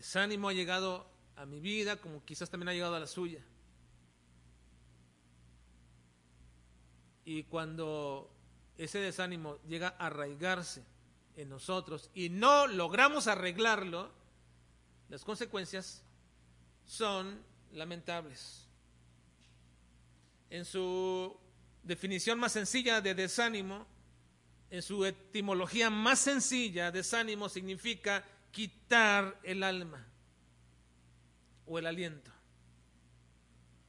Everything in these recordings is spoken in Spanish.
desánimo ha llegado a mi vida como quizás también ha llegado a la suya. Y cuando ese desánimo llega a arraigarse en nosotros y no logramos arreglarlo, las consecuencias son lamentables. En su definición más sencilla de desánimo, en su etimología más sencilla, desánimo significa quitar el alma o el aliento.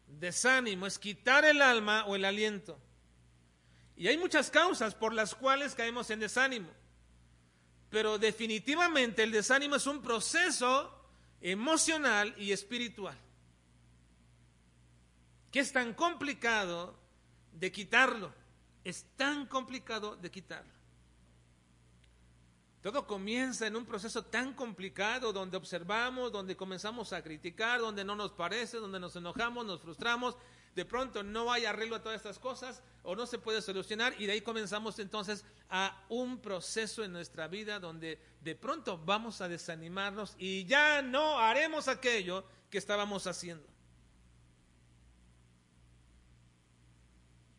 Desánimo es quitar el alma o el aliento. Y hay muchas causas por las cuales caemos en desánimo. Pero definitivamente el desánimo es un proceso emocional y espiritual. Que es tan complicado de quitarlo. Es tan complicado de quitarlo. Todo comienza en un proceso tan complicado donde observamos, donde comenzamos a criticar, donde no nos parece, donde nos enojamos, nos frustramos, de pronto no hay arreglo a todas estas cosas o no se puede solucionar y de ahí comenzamos entonces a un proceso en nuestra vida donde de pronto vamos a desanimarnos y ya no haremos aquello que estábamos haciendo.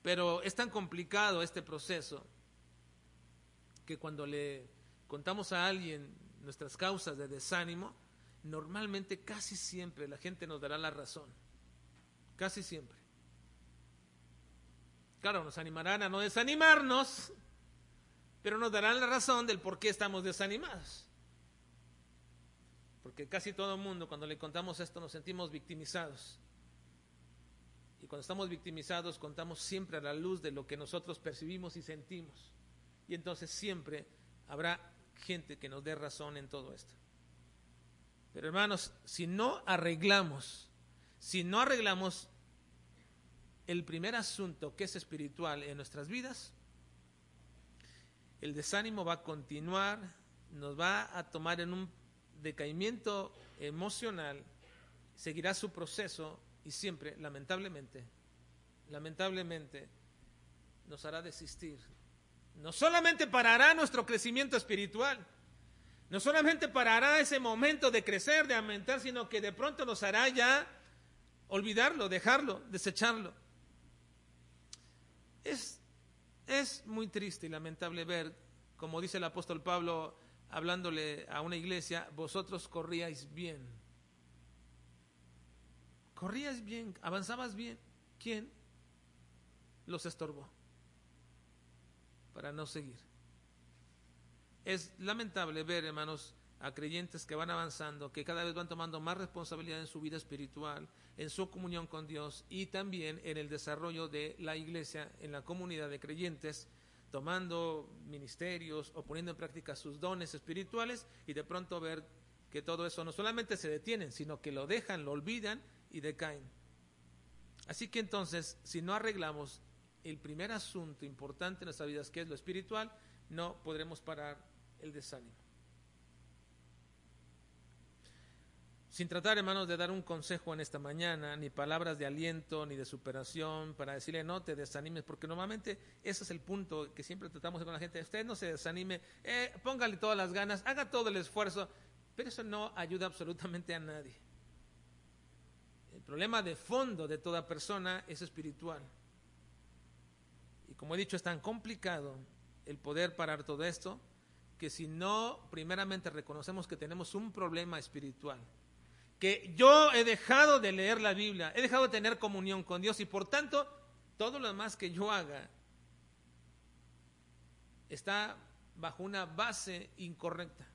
Pero es tan complicado este proceso que cuando le contamos a alguien nuestras causas de desánimo, normalmente casi siempre la gente nos dará la razón. Casi siempre. Claro, nos animarán a no desanimarnos, pero nos darán la razón del por qué estamos desanimados. Porque casi todo el mundo, cuando le contamos esto, nos sentimos victimizados. Y cuando estamos victimizados, contamos siempre a la luz de lo que nosotros percibimos y sentimos. Y entonces siempre habrá gente que nos dé razón en todo esto. Pero hermanos, si no arreglamos, si no arreglamos el primer asunto que es espiritual en nuestras vidas, el desánimo va a continuar, nos va a tomar en un decaimiento emocional, seguirá su proceso y siempre, lamentablemente, lamentablemente, nos hará desistir. No solamente parará nuestro crecimiento espiritual, no solamente parará ese momento de crecer, de aumentar, sino que de pronto nos hará ya olvidarlo, dejarlo, desecharlo. Es, es muy triste y lamentable ver, como dice el apóstol Pablo hablándole a una iglesia, vosotros corríais bien. Corríais bien, avanzabas bien. ¿Quién los estorbó? Para no seguir. Es lamentable ver, hermanos, a creyentes que van avanzando, que cada vez van tomando más responsabilidad en su vida espiritual, en su comunión con Dios y también en el desarrollo de la iglesia, en la comunidad de creyentes, tomando ministerios o poniendo en práctica sus dones espirituales y de pronto ver que todo eso no solamente se detiene, sino que lo dejan, lo olvidan y decaen. Así que entonces, si no arreglamos el primer asunto importante en nuestras vidas, que es lo espiritual, no podremos parar el desánimo. Sin tratar, hermanos, de dar un consejo en esta mañana, ni palabras de aliento, ni de superación, para decirle no te desanimes, porque normalmente ese es el punto que siempre tratamos con la gente. Usted no se desanime, eh, póngale todas las ganas, haga todo el esfuerzo, pero eso no ayuda absolutamente a nadie. El problema de fondo de toda persona es espiritual. Como he dicho, es tan complicado el poder parar todo esto, que si no primeramente reconocemos que tenemos un problema espiritual, que yo he dejado de leer la Biblia, he dejado de tener comunión con Dios y por tanto todo lo demás que yo haga está bajo una base incorrecta.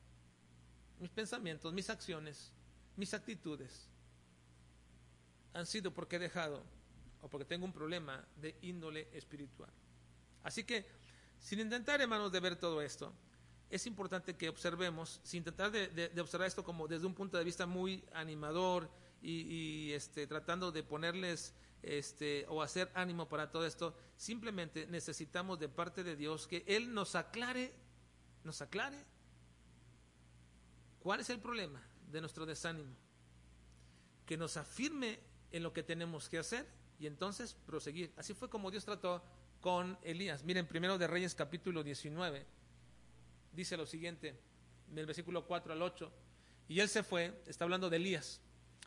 Mis pensamientos, mis acciones, mis actitudes han sido porque he dejado o porque tengo un problema de índole espiritual. Así que, sin intentar, hermanos, de ver todo esto, es importante que observemos, sin tratar de, observar esto como desde un punto de vista muy animador y, este, tratando de ponerles este, o hacer ánimo para todo esto, simplemente necesitamos de parte de Dios que Él nos aclare, nos aclare cuál es el problema de nuestro desánimo, que nos afirme en lo que tenemos que hacer y entonces proseguir. Así fue como Dios trató con Elías. Miren, primero de Reyes capítulo 19 dice lo siguiente, del versículo 4 al 8. Y él se fue, está hablando de Elías,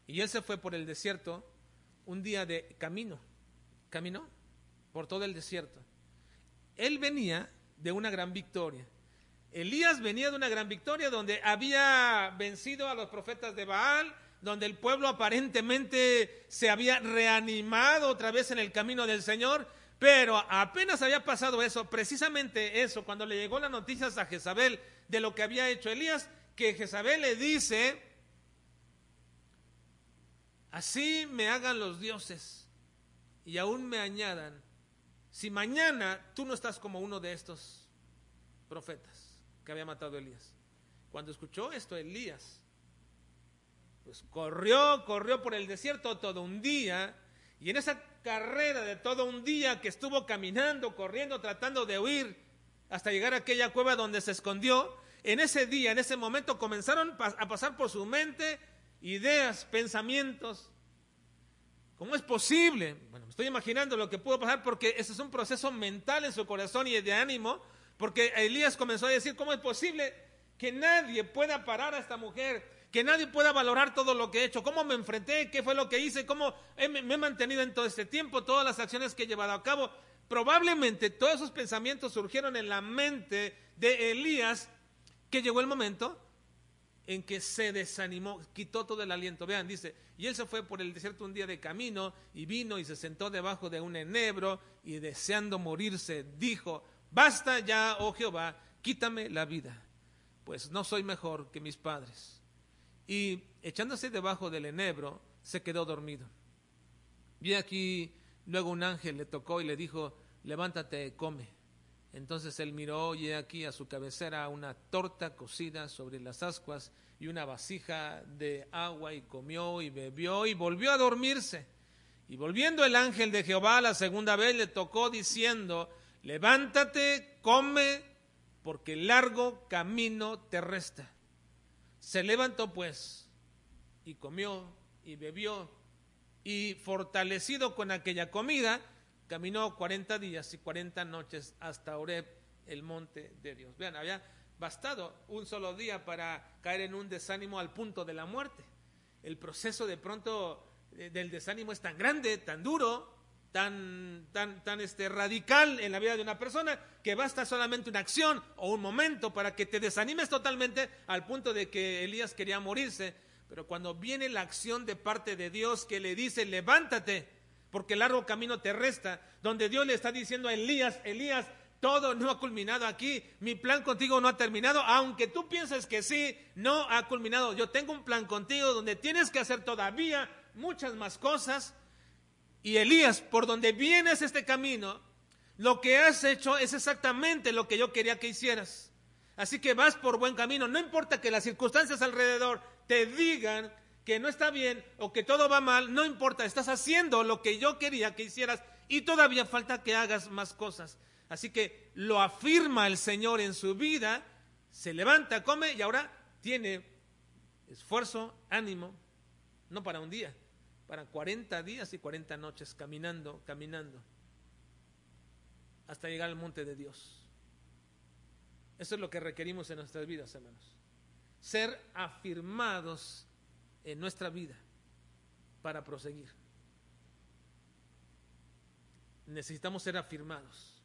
y él se fue por el desierto un día de camino. Caminó por todo el desierto. Él venía de una gran victoria. Elías venía de una gran victoria donde había vencido a los profetas de Baal, donde el pueblo aparentemente se había reanimado otra vez en el camino del Señor, pero apenas había pasado eso, precisamente eso, cuando le llegó la noticia a Jezabel de lo que había hecho Elías, que Jezabel le dice, así me hagan los dioses y aún me añadan, si mañana tú no estás como uno de estos profetas que había matado Elías. Cuando escuchó esto Elías, pues corrió, corrió por el desierto todo un día, y en esa carrera de todo un día que estuvo caminando, corriendo, tratando de huir hasta llegar a aquella cueva donde se escondió, en ese día, en ese momento comenzaron a pasar por su mente ideas, pensamientos. ¿Cómo es posible? Bueno, me estoy imaginando lo que pudo pasar porque ese es un proceso mental en su corazón y de ánimo, porque Elías comenzó a decir, ¿cómo es posible que nadie pueda parar a esta mujer? Que nadie pueda valorar todo lo que he hecho, cómo me enfrenté, qué fue lo que hice, cómo me he mantenido en todo este tiempo, todas las acciones que he llevado a cabo. Probablemente todos esos pensamientos surgieron en la mente de Elías que llegó el momento en que se desanimó, quitó todo el aliento. Vean, dice, y él se fue por el desierto un día de camino y vino y se sentó debajo de un enebro y deseando morirse, dijo, basta ya, oh Jehová, quítame la vida, pues no soy mejor que mis padres. Y echándose debajo del enebro, se quedó dormido. Vi aquí, luego un ángel le tocó y le dijo, levántate, come. Entonces él miró y aquí a su cabecera una torta cocida sobre las ascuas y una vasija de agua y comió y bebió y volvió a dormirse. Y volviendo el ángel de Jehová la segunda vez le tocó diciendo, levántate, come, porque largo camino te resta. Se levantó pues y comió y bebió y fortalecido con aquella comida, caminó 40 días y 40 noches hasta Oreb, el monte de Dios. Vean, había bastado un solo día para caer en un desánimo al punto de la muerte. El proceso de pronto eh, del desánimo es tan grande, tan duro, tan, tan, tan este, radical en la vida de una persona que basta solamente una acción o un momento para que te desanimes totalmente al punto de que Elías quería morirse. Pero cuando viene la acción de parte de Dios que le dice, levántate, porque el largo camino te resta, donde Dios le está diciendo a Elías, Elías, todo no ha culminado aquí, mi plan contigo no ha terminado, aunque tú pienses que sí, no ha culminado. Yo tengo un plan contigo donde tienes que hacer todavía muchas más cosas. Y Elías, por donde vienes este camino, lo que has hecho es exactamente lo que yo quería que hicieras. Así que vas por buen camino, no importa que las circunstancias alrededor te digan que no está bien o que todo va mal, no importa, estás haciendo lo que yo quería que hicieras y todavía falta que hagas más cosas. Así que lo afirma el Señor en su vida, se levanta, come y ahora tiene esfuerzo, ánimo, no para un día, para 40 días y 40 noches caminando, caminando, hasta llegar al monte de Dios. Eso es lo que requerimos en nuestras vidas, hermanos. Ser afirmados en nuestra vida para proseguir. Necesitamos ser afirmados.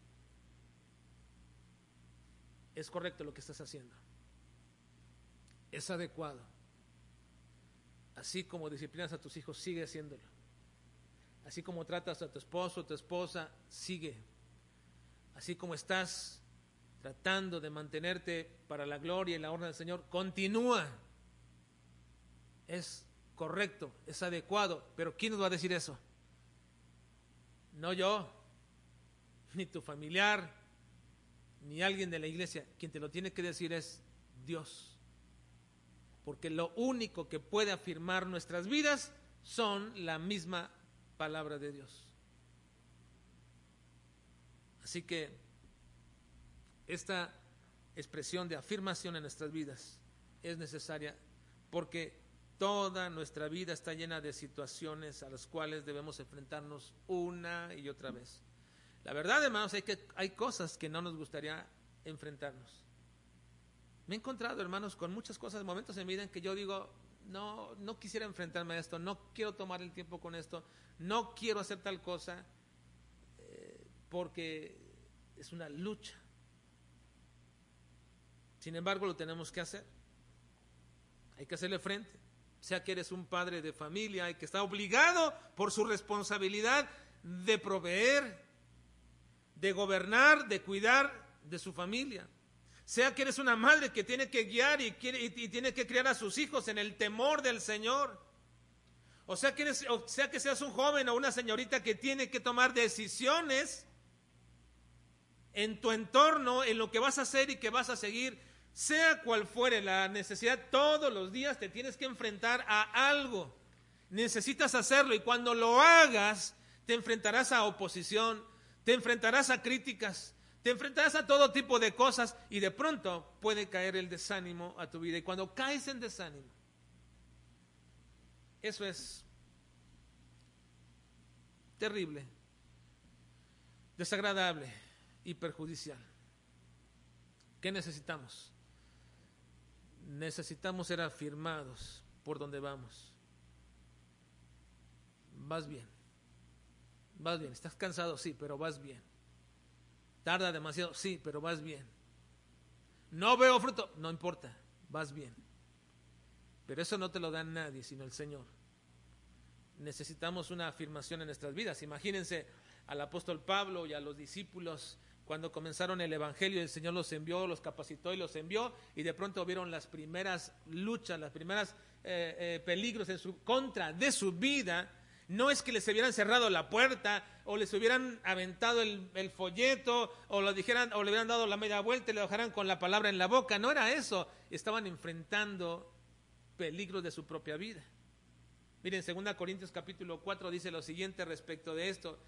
Es correcto lo que estás haciendo. Es adecuado. Así como disciplinas a tus hijos, sigue haciéndolo. Así como tratas a tu esposo o tu esposa, sigue. Así como estás tratando de mantenerte para la gloria y la honra del Señor, continúa es correcto, es adecuado, pero ¿quién nos va a decir eso? No yo, ni tu familiar, ni alguien de la iglesia. Quien te lo tiene que decir es Dios. Porque lo único que puede afirmar nuestras vidas son la misma palabra de Dios. Así que esta expresión de afirmación en nuestras vidas es necesaria porque Toda nuestra vida está llena de situaciones a las cuales debemos enfrentarnos una y otra vez. La verdad, hermanos, es que hay cosas que no nos gustaría enfrentarnos. Me he encontrado, hermanos, con muchas cosas, momentos en mi vida en que yo digo, no, no quisiera enfrentarme a esto, no quiero tomar el tiempo con esto, no quiero hacer tal cosa, eh, porque es una lucha. Sin embargo, lo tenemos que hacer. Hay que hacerle frente. Sea que eres un padre de familia y que está obligado por su responsabilidad de proveer, de gobernar, de cuidar de su familia. Sea que eres una madre que tiene que guiar y, tiene que criar a sus hijos en el temor del Señor. O sea, que eres, o sea que seas un joven o una señorita que tiene que tomar decisiones en tu entorno, en lo que vas a hacer y que vas a seguir sea cual fuere la necesidad, todos los días te tienes que enfrentar a algo. Necesitas hacerlo y cuando lo hagas, te enfrentarás a oposición, te enfrentarás a críticas, te enfrentarás a todo tipo de cosas y de pronto puede caer el desánimo a tu vida. Y cuando caes en desánimo, eso es terrible, desagradable y perjudicial. ¿Qué necesitamos? necesitamos ser afirmados por donde vamos. Vas bien. Vas bien. ¿Estás cansado? Sí, pero vas bien. ¿Tarda demasiado? Sí, pero vas bien. No veo fruto. No importa. Vas bien. Pero eso no te lo da nadie, sino el Señor. Necesitamos una afirmación en nuestras vidas. Imagínense al apóstol Pablo y a los discípulos cuando comenzaron el Evangelio, el Señor los envió, los capacitó y los envió, y de pronto vieron las primeras luchas, las primeras eh, eh, peligros en su contra de su vida. No es que les hubieran cerrado la puerta o les hubieran aventado el, folleto o lo dijeran o le hubieran dado la media vuelta y le dejaran con la palabra en la boca. No era eso. Estaban enfrentando peligros de su propia vida. Miren, 2 Corintios capítulo 4 dice lo siguiente respecto de esto,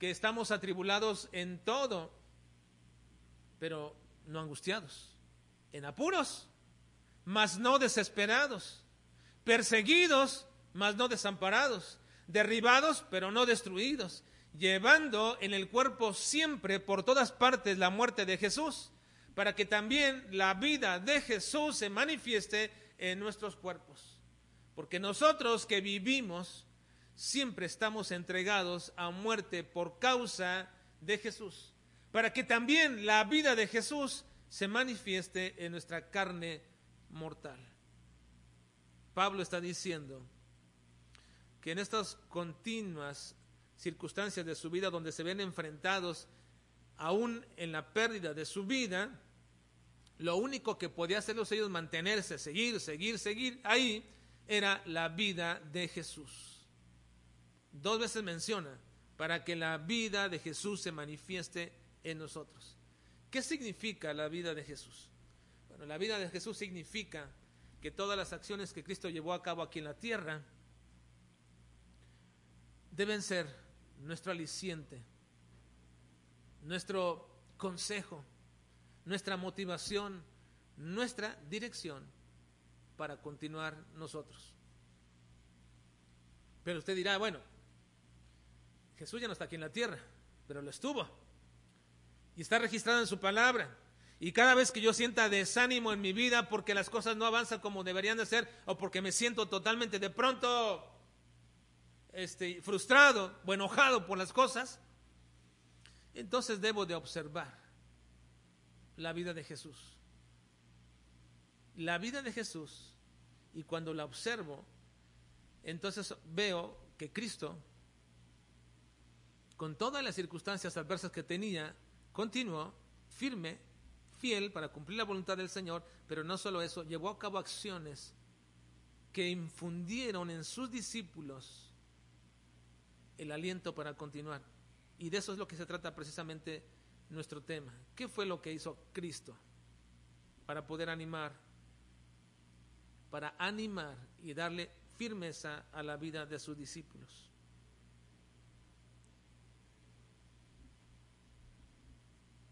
que estamos atribulados en todo, pero no angustiados, en apuros, mas no desesperados, perseguidos, mas no desamparados, derribados, pero no destruidos, llevando en el cuerpo siempre por todas partes la muerte de Jesús, para que también la vida de Jesús se manifieste en nuestros cuerpos. Porque nosotros que vivimos siempre estamos entregados a muerte por causa de Jesús para que también la vida de Jesús se manifieste en nuestra carne mortal. Pablo está diciendo que en estas continuas circunstancias de su vida donde se ven enfrentados aún en la pérdida de su vida, lo único que podía hacerlos ellos mantenerse, seguir, seguir, seguir ahí, era la vida de Jesús. Dos veces menciona, para que la vida de Jesús se manifieste en nosotros. ¿Qué significa la vida de Jesús? Bueno, la vida de Jesús significa que todas las acciones que Cristo llevó a cabo aquí en la tierra deben ser nuestro aliciente, nuestro consejo, nuestra motivación, nuestra dirección para continuar nosotros. Pero usted dirá, bueno, Jesús ya no está aquí en la tierra, pero lo estuvo y está registrado en su palabra. Y cada vez que yo sienta desánimo en mi vida porque las cosas no avanzan como deberían de ser o porque me siento totalmente de pronto este, frustrado o enojado por las cosas, entonces debo de observar la vida de Jesús. La vida de Jesús, y cuando la observo, entonces veo que Cristo, con todas las circunstancias adversas que tenía, continuó firme, fiel para cumplir la voluntad del Señor, pero no solo eso, llevó a cabo acciones que infundieron en sus discípulos el aliento para continuar. Y de eso es lo que se trata precisamente nuestro tema. ¿Qué fue lo que hizo Cristo para poder animar, para animar y darle firmeza a la vida de sus discípulos?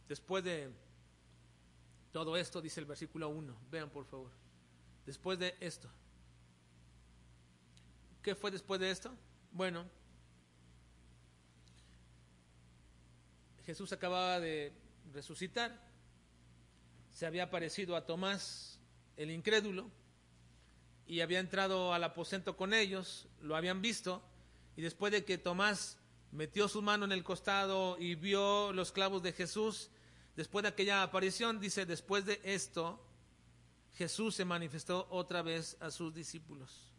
Después de todo esto, dice el versículo 1, vean por favor, después de esto, ¿qué fue después de esto? Bueno, Jesús acababa de resucitar, se había aparecido a Tomás, el incrédulo, y había entrado al aposento con ellos, lo habían visto, y después de que Tomás metió su mano en el costado y vio los clavos de Jesús, después de aquella aparición, dice, después de esto, Jesús se manifestó otra vez a sus discípulos.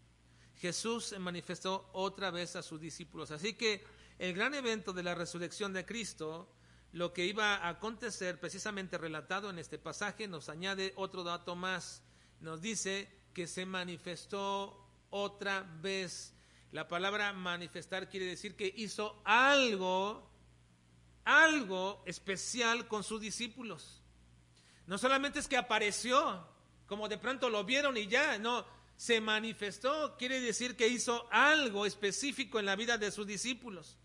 Jesús se manifestó otra vez a sus discípulos. Así que el gran evento de la resurrección de Cristo, lo que iba a acontecer precisamente relatado en este pasaje, nos añade otro dato más. Nos dice que se manifestó otra vez. La palabra manifestar quiere decir que hizo algo, algo especial con sus discípulos. No solamente es que apareció, como de pronto lo vieron y ya, no, se manifestó, quiere decir que hizo algo específico en la vida de sus discípulos.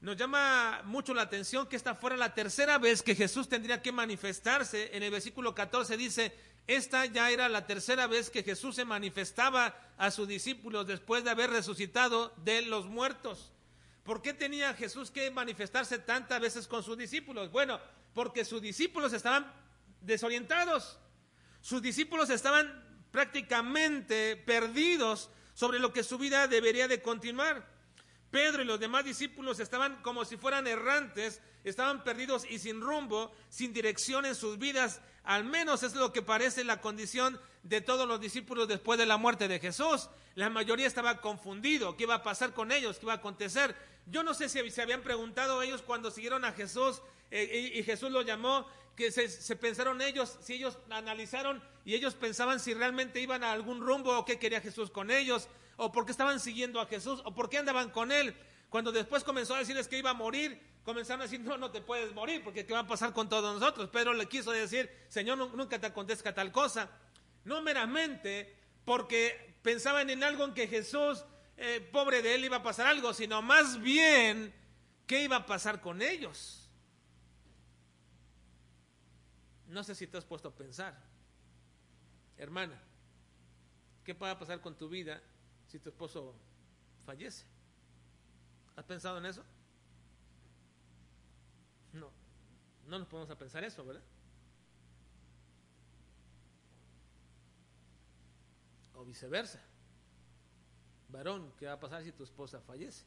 Nos llama mucho la atención que esta fuera la tercera vez que Jesús tendría que manifestarse. En el versículo 14 dice, esta ya era la tercera vez que Jesús se manifestaba a sus discípulos después de haber resucitado de los muertos. ¿Por qué tenía Jesús que manifestarse tantas veces con sus discípulos? Bueno, porque sus discípulos estaban desorientados. Sus discípulos estaban prácticamente perdidos sobre lo que su vida debería de continuar. Pedro y los demás discípulos estaban como si fueran errantes, estaban perdidos y sin rumbo, sin dirección en sus vidas. Al menos es lo que parece la condición de todos los discípulos después de la muerte de Jesús. La mayoría estaba confundido, qué iba a pasar con ellos, qué iba a acontecer. Yo no sé si se habían preguntado ellos cuando siguieron a Jesús eh, y, Jesús los llamó, que se, pensaron ellos, si ellos analizaron y ellos pensaban si realmente iban a algún rumbo o qué quería Jesús con ellos o por qué estaban siguiendo a Jesús, o por qué andaban con él. Cuando después comenzó a decirles que iba a morir, comenzaron a decir, no, no te puedes morir, porque ¿qué va a pasar con todos nosotros? Pedro le quiso decir, Señor, nunca te acontezca tal cosa. No meramente porque pensaban en algo en que Jesús, eh, pobre de él, iba a pasar algo, sino más bien, ¿qué iba a pasar con ellos? No sé si te has puesto a pensar, hermana, ¿qué va a pasar con tu vida si tu esposo fallece. ¿Has pensado en eso? No, no nos podemos a pensar eso, ¿verdad? O viceversa. Varón, ¿qué va a pasar si tu esposa fallece?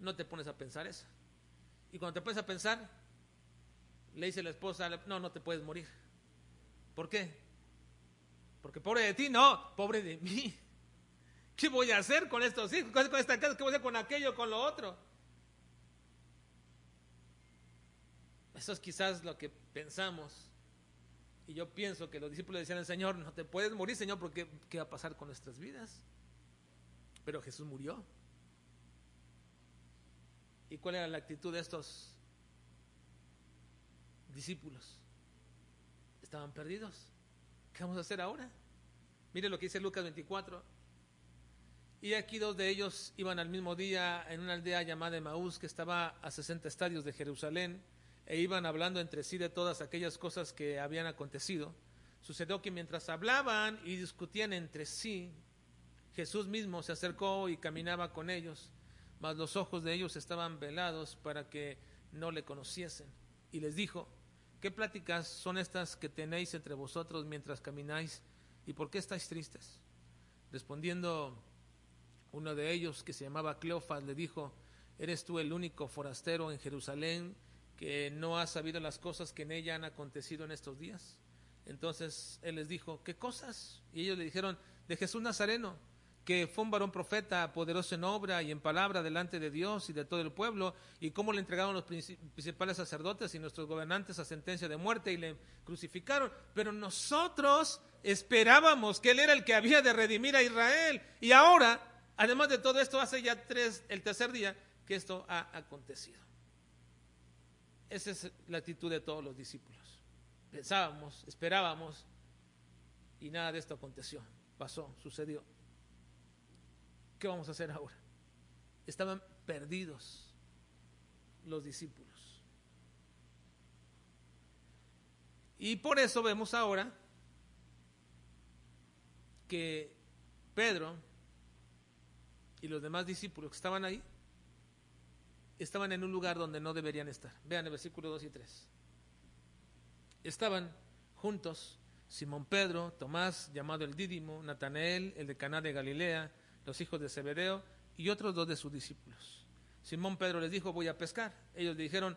No te pones a pensar eso. Y cuando te pones a pensar, le dice la esposa, no, no te puedes morir. ¿Por qué? Porque pobre de ti, no, pobre de mí. ¿Qué voy a hacer con estos hijos? ¿Qué voy a hacer con aquello, con lo otro? Eso es quizás lo que pensamos. Y yo pienso que los discípulos decían al Señor, no te puedes morir, Señor, porque ¿qué va a pasar con nuestras vidas? Pero Jesús murió. ¿Y cuál era la actitud de estos discípulos? Estaban perdidos. ¿Qué vamos a hacer ahora? Mire lo que dice Lucas 24. Y aquí dos de ellos iban al mismo día en una aldea llamada Emaús, que estaba a 60 estadios de Jerusalén, e iban hablando entre sí de todas aquellas cosas que habían acontecido. Sucedió que mientras hablaban y discutían entre sí, Jesús mismo se acercó y caminaba con ellos, mas los ojos de ellos estaban velados para que no le conociesen. Y les dijo, ¿qué pláticas son estas que tenéis entre vosotros mientras camináis? ¿Y por qué estáis tristes? Respondiendo uno de ellos, que se llamaba Cleofas, le dijo, ¿eres tú el único forastero en Jerusalén que no ha sabido las cosas que en ella han acontecido en estos días? Entonces él les dijo, ¿qué cosas? Y ellos le dijeron, de Jesús Nazareno, que fue un varón profeta, poderoso en obra y en palabra delante de Dios y de todo el pueblo, y cómo le entregaron los principales sacerdotes y nuestros gobernantes a sentencia de muerte y le crucificaron. Pero nosotros esperábamos que Él era el que había de redimir a Israel. Y ahora Además de todo esto, hace ya tres, el tercer día que esto ha acontecido. Esa es la actitud de todos los discípulos. Pensábamos, esperábamos y nada de esto aconteció, pasó, sucedió. ¿Qué vamos a hacer ahora? Estaban perdidos los discípulos. Y por eso vemos ahora que Pedro y los demás discípulos que estaban ahí estaban en un lugar donde no deberían estar. Vean el versículo 2 y 3. Estaban juntos Simón Pedro, Tomás, llamado el Dídimo, Natanael, el de Caná de Galilea, los hijos de Zebedeo y otros dos de sus discípulos. Simón Pedro les dijo, voy a pescar. Ellos le dijeron,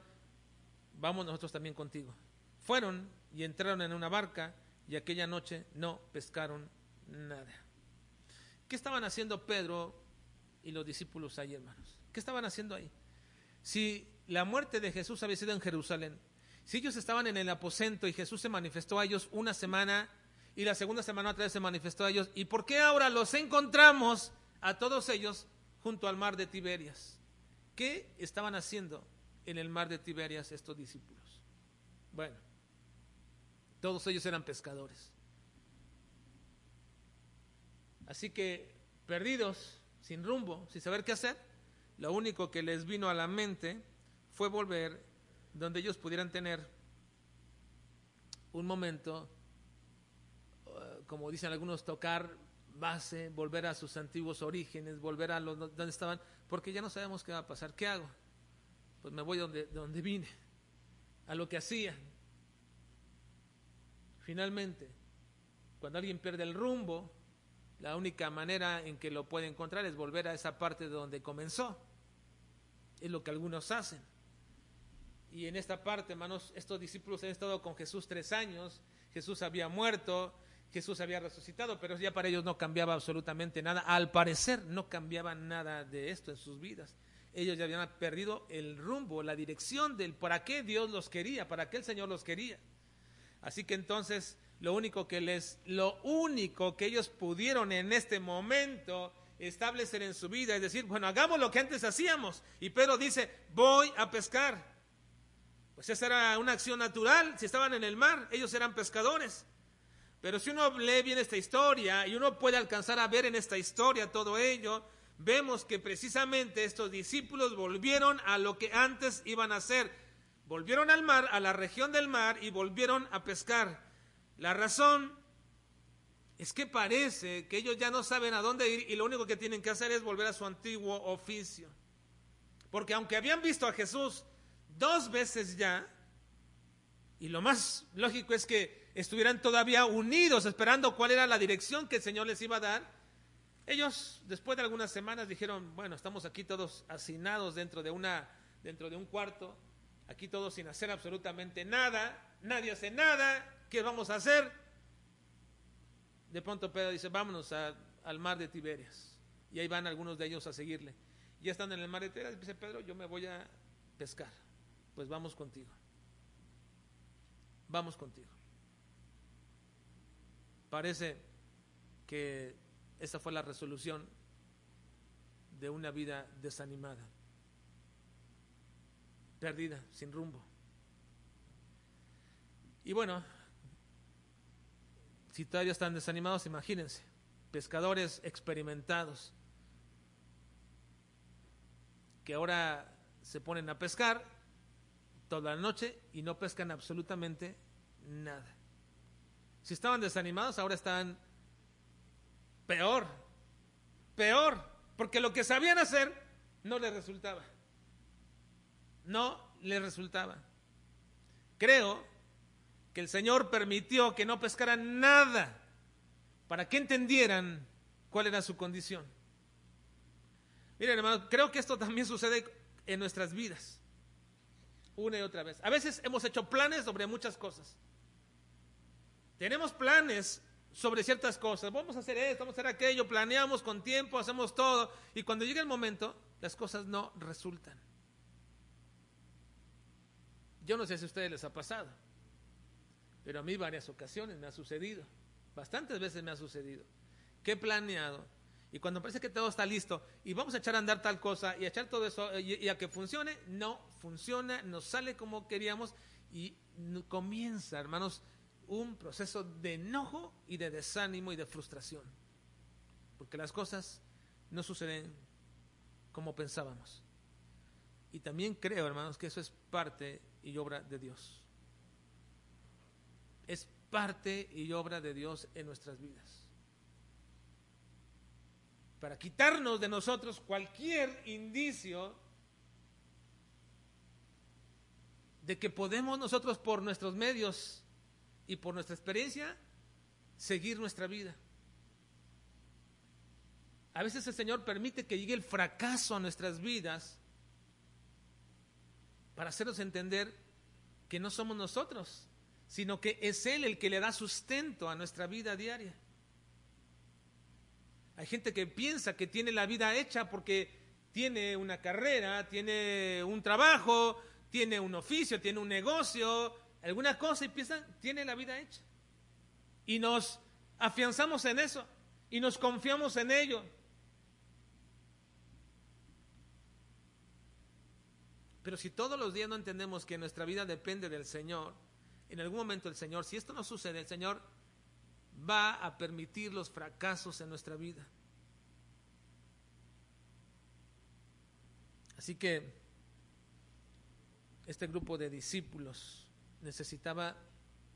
vamos nosotros también contigo. Fueron y entraron en una barca y aquella noche no pescaron nada. ¿Qué estaban haciendo Pedro y los discípulos ahí, hermanos? ¿Qué estaban haciendo ahí? Si la muerte de Jesús había sido en Jerusalén, si ellos estaban en el aposento y Jesús se manifestó a ellos una semana y la segunda semana otra vez se manifestó a ellos, ¿y por qué ahora los encontramos a todos ellos junto al mar de Tiberias? ¿Qué estaban haciendo en el mar de Tiberias estos discípulos? Bueno, todos ellos eran pescadores. Así que perdidos, sin rumbo, sin saber qué hacer, lo único que les vino a la mente fue volver donde ellos pudieran tener un momento, uh, como dicen algunos, tocar base, volver a sus antiguos orígenes, volver a los, donde estaban, porque ya no sabemos qué va a pasar. ¿Qué hago? Pues me voy donde, donde vine, a lo que hacía. Finalmente, cuando alguien pierde el rumbo, la única manera en que lo puede encontrar es volver a esa parte de donde comenzó. Es lo que algunos hacen. Y en esta parte, hermanos, estos discípulos han estado con Jesús tres años. Jesús había muerto, Jesús había resucitado, pero ya para ellos no cambiaba absolutamente nada. Al parecer no cambiaba nada de esto en sus vidas. Ellos ya habían perdido el rumbo, la dirección del para qué Dios los quería, para qué el Señor los quería. Así que entonces lo único que les, lo único que ellos pudieron en este momento establecer en su vida es decir, bueno, hagamos lo que antes hacíamos. Y Pedro dice, voy a pescar. Pues esa era una acción natural. Si estaban en el mar, ellos eran pescadores. Pero si uno lee bien esta historia y uno puede alcanzar a ver en esta historia todo ello, vemos que precisamente estos discípulos volvieron a lo que antes iban a hacer. Volvieron al mar, a la región del mar y volvieron a pescar. La razón es que parece que ellos ya no saben a dónde ir y lo único que tienen que hacer es volver a su antiguo oficio. Porque aunque habían visto a Jesús dos veces ya, y lo más lógico es que estuvieran todavía unidos esperando cuál era la dirección que el Señor les iba a dar, ellos después de algunas semanas dijeron, bueno, estamos aquí todos hacinados dentro de una dentro de un cuarto, aquí todos sin hacer absolutamente nada, nadie hace nada, ¿qué vamos a hacer? De pronto Pedro dice, vámonos al mar de Tiberias. Y ahí van algunos de ellos a seguirle. Ya están en el mar de Tiberias, dice Pedro, yo me voy a pescar. Pues vamos contigo. Vamos contigo. Parece que esa fue la resolución de una vida desanimada, perdida, sin rumbo. Y bueno, si todavía están desanimados, imagínense, pescadores experimentados que ahora se ponen a pescar toda la noche y no pescan absolutamente nada. Si estaban desanimados, ahora están peor, peor, porque lo que sabían hacer no les resultaba. No les resultaba. Creo que el Señor permitió que no pescaran nada para que entendieran cuál era su condición. Miren, hermanos, creo que esto también sucede en nuestras vidas, una y otra vez. A veces hemos hecho planes sobre muchas cosas. Tenemos planes sobre ciertas cosas. Vamos a hacer esto, vamos a hacer aquello, planeamos con tiempo, hacemos todo. Y cuando llega el momento, las cosas no resultan. Yo no sé si a ustedes les ha pasado. Pero a mí varias ocasiones me ha sucedido, bastantes veces me ha sucedido, que he planeado y cuando parece que todo está listo y vamos a echar a andar tal cosa y a echar todo eso y, a que funcione, no funciona, no sale como queríamos y comienza, hermanos, un proceso de enojo y de desánimo y de frustración. Porque las cosas no suceden como pensábamos. Y también creo, hermanos, que eso es parte y obra de Dios parte y obra de Dios en nuestras vidas. Para quitarnos de nosotros cualquier indicio de que podemos nosotros por nuestros medios y por nuestra experiencia seguir nuestra vida. A veces el Señor permite que llegue el fracaso a nuestras vidas para hacernos entender que no somos nosotros, sino que es Él el que le da sustento a nuestra vida diaria. Hay gente que piensa que tiene la vida hecha porque tiene una carrera, tiene un trabajo, tiene un oficio, tiene un negocio, alguna cosa y piensa, tiene la vida hecha. Y nos afianzamos en eso y nos confiamos en ello. Pero si todos los días no entendemos que nuestra vida depende del Señor, en algún momento el Señor, si esto no sucede, el Señor va a permitir los fracasos en nuestra vida. Así que este grupo de discípulos necesitaba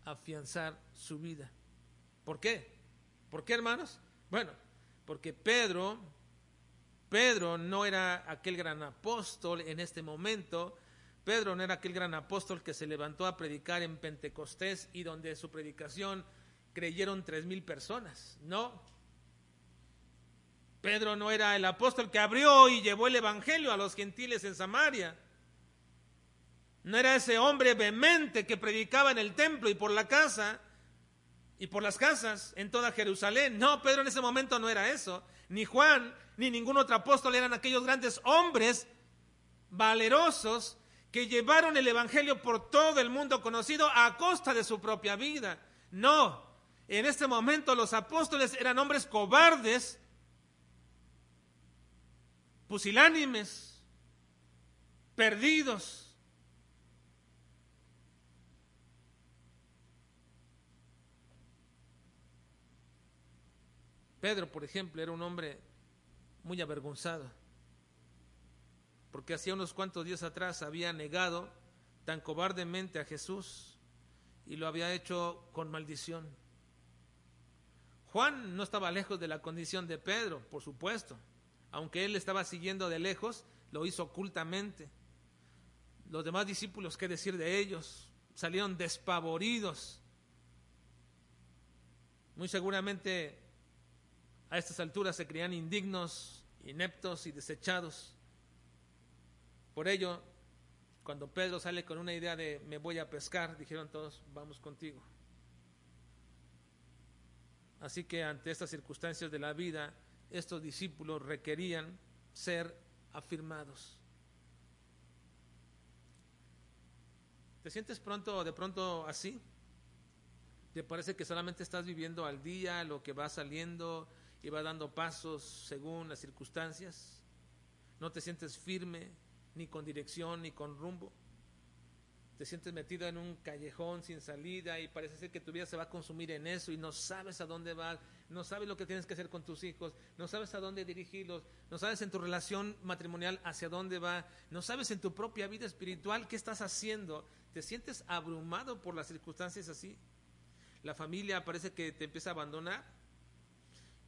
afianzar su vida. ¿Por qué? ¿Por qué, hermanos? Bueno, porque Pedro, Pedro no era aquel gran apóstol en este momento, Pedro no era aquel gran apóstol que se levantó a predicar en Pentecostés y donde su predicación creyeron tres mil personas. No. Pedro no era el apóstol que abrió y llevó el evangelio a los gentiles en Samaria. No era ese hombre vehemente que predicaba en el templo y por la casa y por las casas en toda Jerusalén. No, Pedro en ese momento no era eso. Ni Juan ni ningún otro apóstol eran aquellos grandes hombres valerosos que llevaron el Evangelio por todo el mundo conocido a costa de su propia vida. No, en este momento los apóstoles eran hombres cobardes, pusilánimes, perdidos. Pedro, por ejemplo, era un hombre muy avergonzado porque hacía unos cuantos días atrás había negado tan cobardemente a Jesús y lo había hecho con maldición. Juan no estaba lejos de la condición de Pedro, por supuesto. Aunque él estaba siguiendo de lejos, lo hizo ocultamente. Los demás discípulos, ¿qué decir de ellos? Salieron despavoridos. Muy seguramente a estas alturas se creían indignos, ineptos y desechados. Por ello, cuando Pedro sale con una idea de me voy a pescar, dijeron todos, vamos contigo. Así que ante estas circunstancias de la vida, estos discípulos requerían ser afirmados. ¿Te sientes pronto de pronto así? ¿Te parece que solamente estás viviendo al día lo que va saliendo y va dando pasos según las circunstancias? ¿No te sientes firme? Ni con dirección, ni con rumbo. Te sientes metido en un callejón sin salida y parece ser que tu vida se va a consumir en eso y no sabes a dónde vas, no sabes lo que tienes que hacer con tus hijos, no sabes a dónde dirigirlos, no sabes en tu relación matrimonial hacia dónde va, no sabes en tu propia vida espiritual qué estás haciendo. Te sientes abrumado por las circunstancias así. La familia parece que te empieza a abandonar.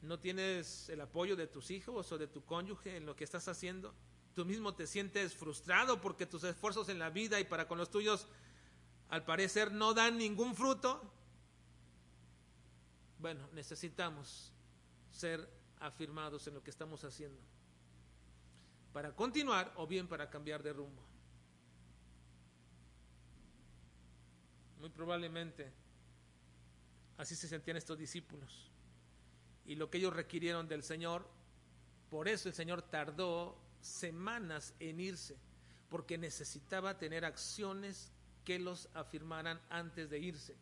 No tienes el apoyo de tus hijos o de tu cónyuge en lo que estás haciendo tú mismo te sientes frustrado porque tus esfuerzos en la vida y para con los tuyos al parecer no dan ningún fruto, bueno, necesitamos ser afirmados en lo que estamos haciendo para continuar o bien para cambiar de rumbo. Muy probablemente así se sentían estos discípulos. Y lo que ellos requirieron del Señor, por eso el Señor tardó semanas en irse, porque necesitaba tener acciones que los afirmaran antes de irse.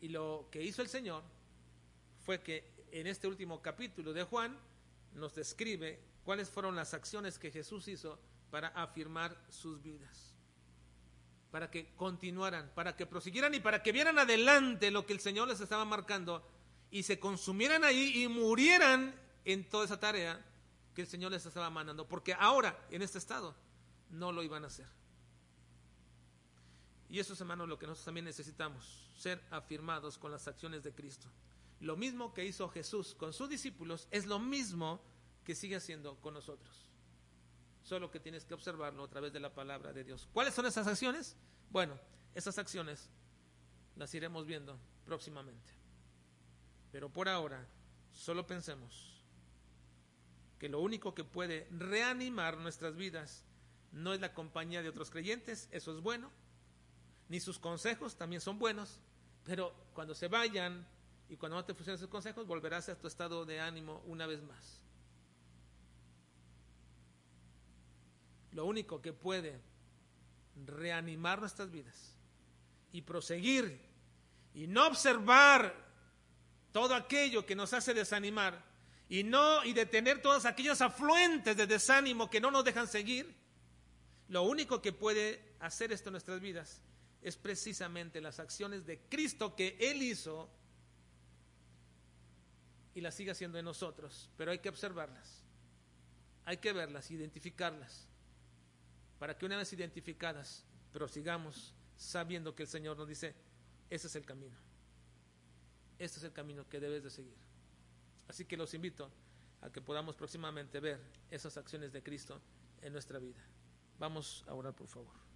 Y lo que hizo el Señor fue que en este último capítulo de Juan nos describe cuáles fueron las acciones que Jesús hizo para afirmar sus vidas, para que continuaran, para que prosiguieran y para que vieran adelante lo que el Señor les estaba marcando y se consumieran ahí y murieran en toda esa tarea que el Señor les estaba mandando, porque ahora, en este estado, no lo iban a hacer. Y eso es, hermanos, lo que nosotros también necesitamos, ser afirmados con las acciones de Cristo. Lo mismo que hizo Jesús con sus discípulos es lo mismo que sigue haciendo con nosotros. Solo que tienes que observarlo a través de la palabra de Dios. ¿Cuáles son esas acciones? Bueno, esas acciones las iremos viendo próximamente. Pero por ahora, solo pensemos que lo único que puede reanimar nuestras vidas no es la compañía de otros creyentes, eso es bueno, ni sus consejos también son buenos, pero cuando se vayan y cuando no te funcionen sus consejos, volverás a tu estado de ánimo una vez más. Lo único que puede reanimar nuestras vidas y proseguir y no observar todo aquello que nos hace desanimar y no y detener todas aquellas afluentes de desánimo que no nos dejan seguir, lo único que puede hacer esto en nuestras vidas es precisamente las acciones de Cristo que Él hizo y las sigue haciendo en nosotros, pero hay que observarlas, hay que verlas, identificarlas, para que una vez identificadas, prosigamos sabiendo que el Señor nos dice, ese es el camino, este es el camino que debes de seguir. Así que los invito a que podamos próximamente ver esas acciones de Cristo en nuestra vida. Vamos a orar, por favor.